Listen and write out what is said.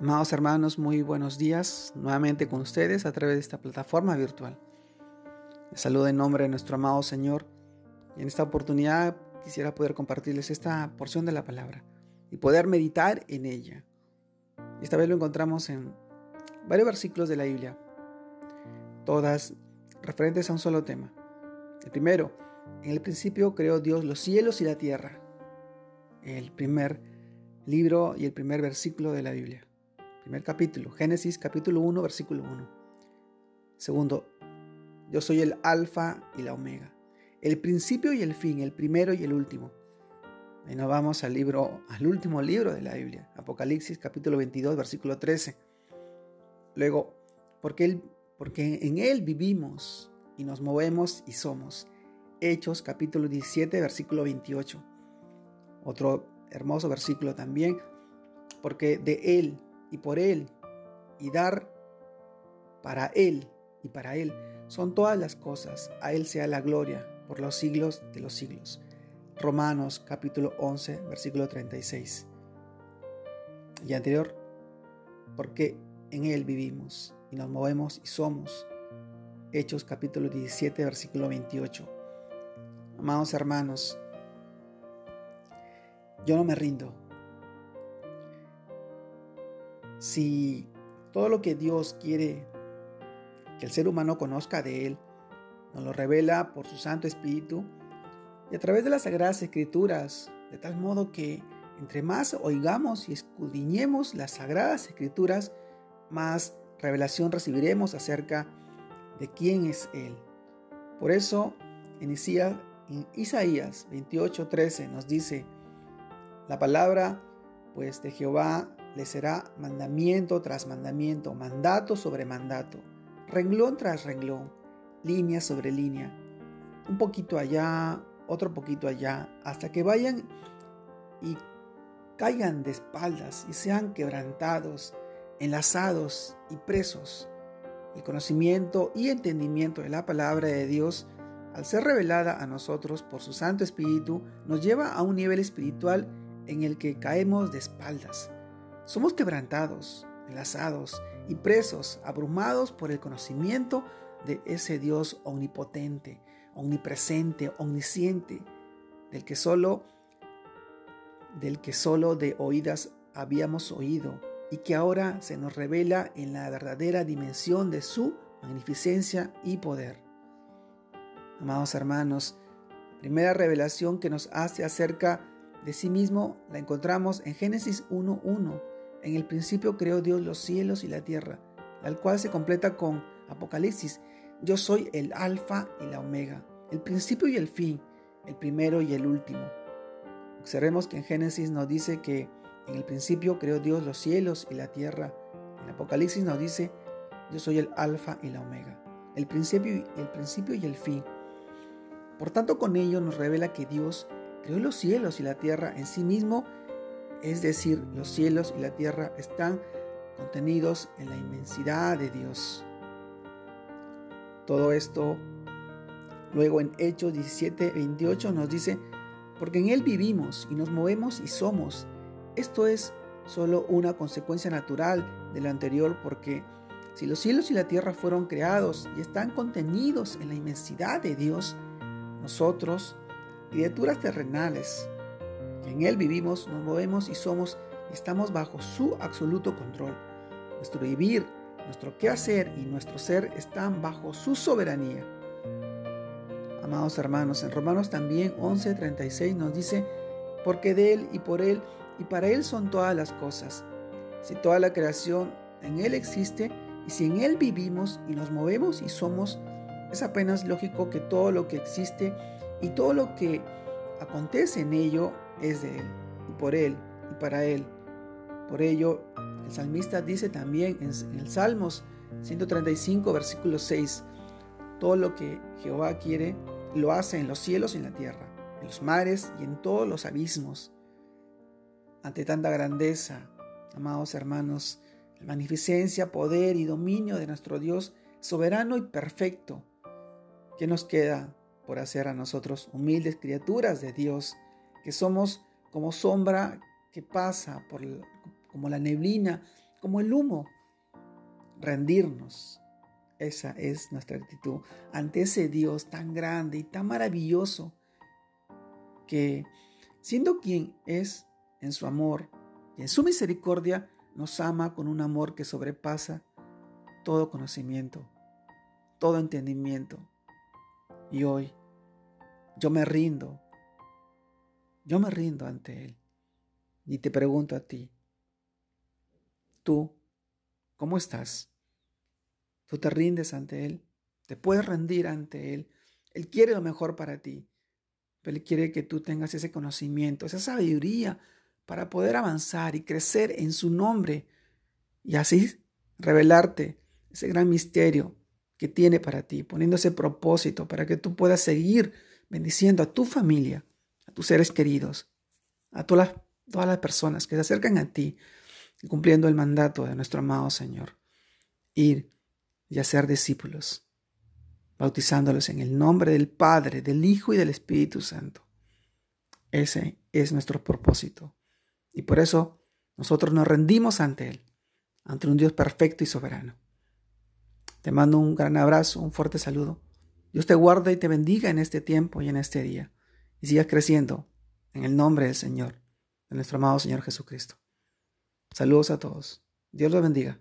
Amados hermanos, muy buenos días nuevamente con ustedes a través de esta plataforma virtual. Les saludo en nombre de nuestro amado Señor y en esta oportunidad quisiera poder compartirles esta porción de la palabra y poder meditar en ella. Esta vez lo encontramos en varios versículos de la Biblia, todas referentes a un solo tema. El primero, en el principio creó Dios los cielos y la tierra. El primer libro y el primer versículo de la Biblia. Primer capítulo, Génesis capítulo 1, versículo 1. Segundo, yo soy el alfa y la omega, el principio y el fin, el primero y el último. Y nos vamos al libro, al último libro de la Biblia, Apocalipsis capítulo 22, versículo 13. Luego, porque, él, porque en Él vivimos y nos movemos y somos. Hechos capítulo 17, versículo 28. Otro hermoso versículo también, porque de Él y por Él y dar para Él y para Él son todas las cosas. A Él sea la gloria por los siglos de los siglos. Romanos capítulo 11, versículo 36. Y anterior, porque en Él vivimos y nos movemos y somos. Hechos capítulo 17, versículo 28. Amados hermanos, yo no me rindo si todo lo que Dios quiere que el ser humano conozca de Él, nos lo revela por su Santo Espíritu y a través de las Sagradas Escrituras, de tal modo que entre más oigamos y escudriñemos las Sagradas Escrituras, más revelación recibiremos acerca de quién es Él. Por eso, en Isaías 28:13 nos dice, la palabra pues de Jehová le será mandamiento tras mandamiento, mandato sobre mandato, renglón tras renglón, línea sobre línea, un poquito allá, otro poquito allá, hasta que vayan y caigan de espaldas y sean quebrantados, enlazados y presos. El conocimiento y entendimiento de la palabra de Dios, al ser revelada a nosotros por su Santo Espíritu, nos lleva a un nivel espiritual en el que caemos de espaldas somos quebrantados, enlazados y presos, abrumados por el conocimiento de ese Dios omnipotente, omnipresente, omnisciente, del que solo del que solo de oídas habíamos oído y que ahora se nos revela en la verdadera dimensión de su magnificencia y poder. Amados hermanos, primera revelación que nos hace acerca de sí mismo la encontramos en Génesis 1.1 en el principio creó Dios los cielos y la tierra, al cual se completa con Apocalipsis. Yo soy el alfa y la omega, el principio y el fin, el primero y el último. Observemos que en Génesis nos dice que en el principio creó Dios los cielos y la tierra. En Apocalipsis nos dice, yo soy el alfa y la omega, el principio, el principio y el fin. Por tanto, con ello nos revela que Dios creó los cielos y la tierra en sí mismo es decir, los cielos y la tierra están contenidos en la inmensidad de Dios. Todo esto luego en Hechos 17, 28 nos dice, porque en Él vivimos y nos movemos y somos. Esto es solo una consecuencia natural de lo anterior porque si los cielos y la tierra fueron creados y están contenidos en la inmensidad de Dios, nosotros, criaturas terrenales, en Él vivimos, nos movemos y somos, estamos bajo su absoluto control. Nuestro vivir, nuestro quehacer y nuestro ser están bajo su soberanía. Amados hermanos, en Romanos también 11:36 nos dice, porque de Él y por Él y para Él son todas las cosas. Si toda la creación en Él existe y si en Él vivimos y nos movemos y somos, es apenas lógico que todo lo que existe y todo lo que acontece en ello es de Él, y por Él, y para Él. Por ello, el salmista dice también en, el Salmos 135, versículo 6, todo lo que Jehová quiere, lo hace en los cielos y en la tierra, en los mares y en todos los abismos. Ante tanta grandeza, amados hermanos, la magnificencia, poder y dominio de nuestro Dios soberano y perfecto, ¿qué nos queda por hacer a nosotros humildes criaturas de Dios? Que somos como sombra que pasa por como la neblina como el humo, rendirnos. Esa es nuestra actitud ante ese Dios tan grande y tan maravilloso que, siendo quien es en su amor y en su misericordia, nos ama con un amor que sobrepasa todo conocimiento, todo entendimiento. Y hoy yo me rindo, yo me rindo ante Él. Y te pregunto a ti, ¿tú cómo estás? ¿Tú te rindes ante Él? ¿Te puedes rendir ante Él? Él quiere lo mejor para ti, pero Él quiere que tú tengas ese conocimiento, esa sabiduría para poder avanzar y crecer en su nombre y así revelarte ese gran misterio que tiene para ti, poniendo ese propósito para que tú puedas seguir bendiciendo a tu familia, a tus seres queridos, a todas las, todas las personas que se acercan a ti, cumpliendo el mandato de nuestro amado Señor. Ir y hacer discípulos, bautizándolos en el nombre del Padre, del Hijo y del Espíritu Santo. Ese es nuestro propósito. Y por eso nosotros nos rendimos ante Él, ante un Dios perfecto y soberano. Te mando un gran abrazo, un fuerte saludo. Dios te guarde y te bendiga en este tiempo y en este día. Y sigas creciendo en el nombre del Señor, de nuestro amado Señor Jesucristo. Saludos a todos. Dios los bendiga.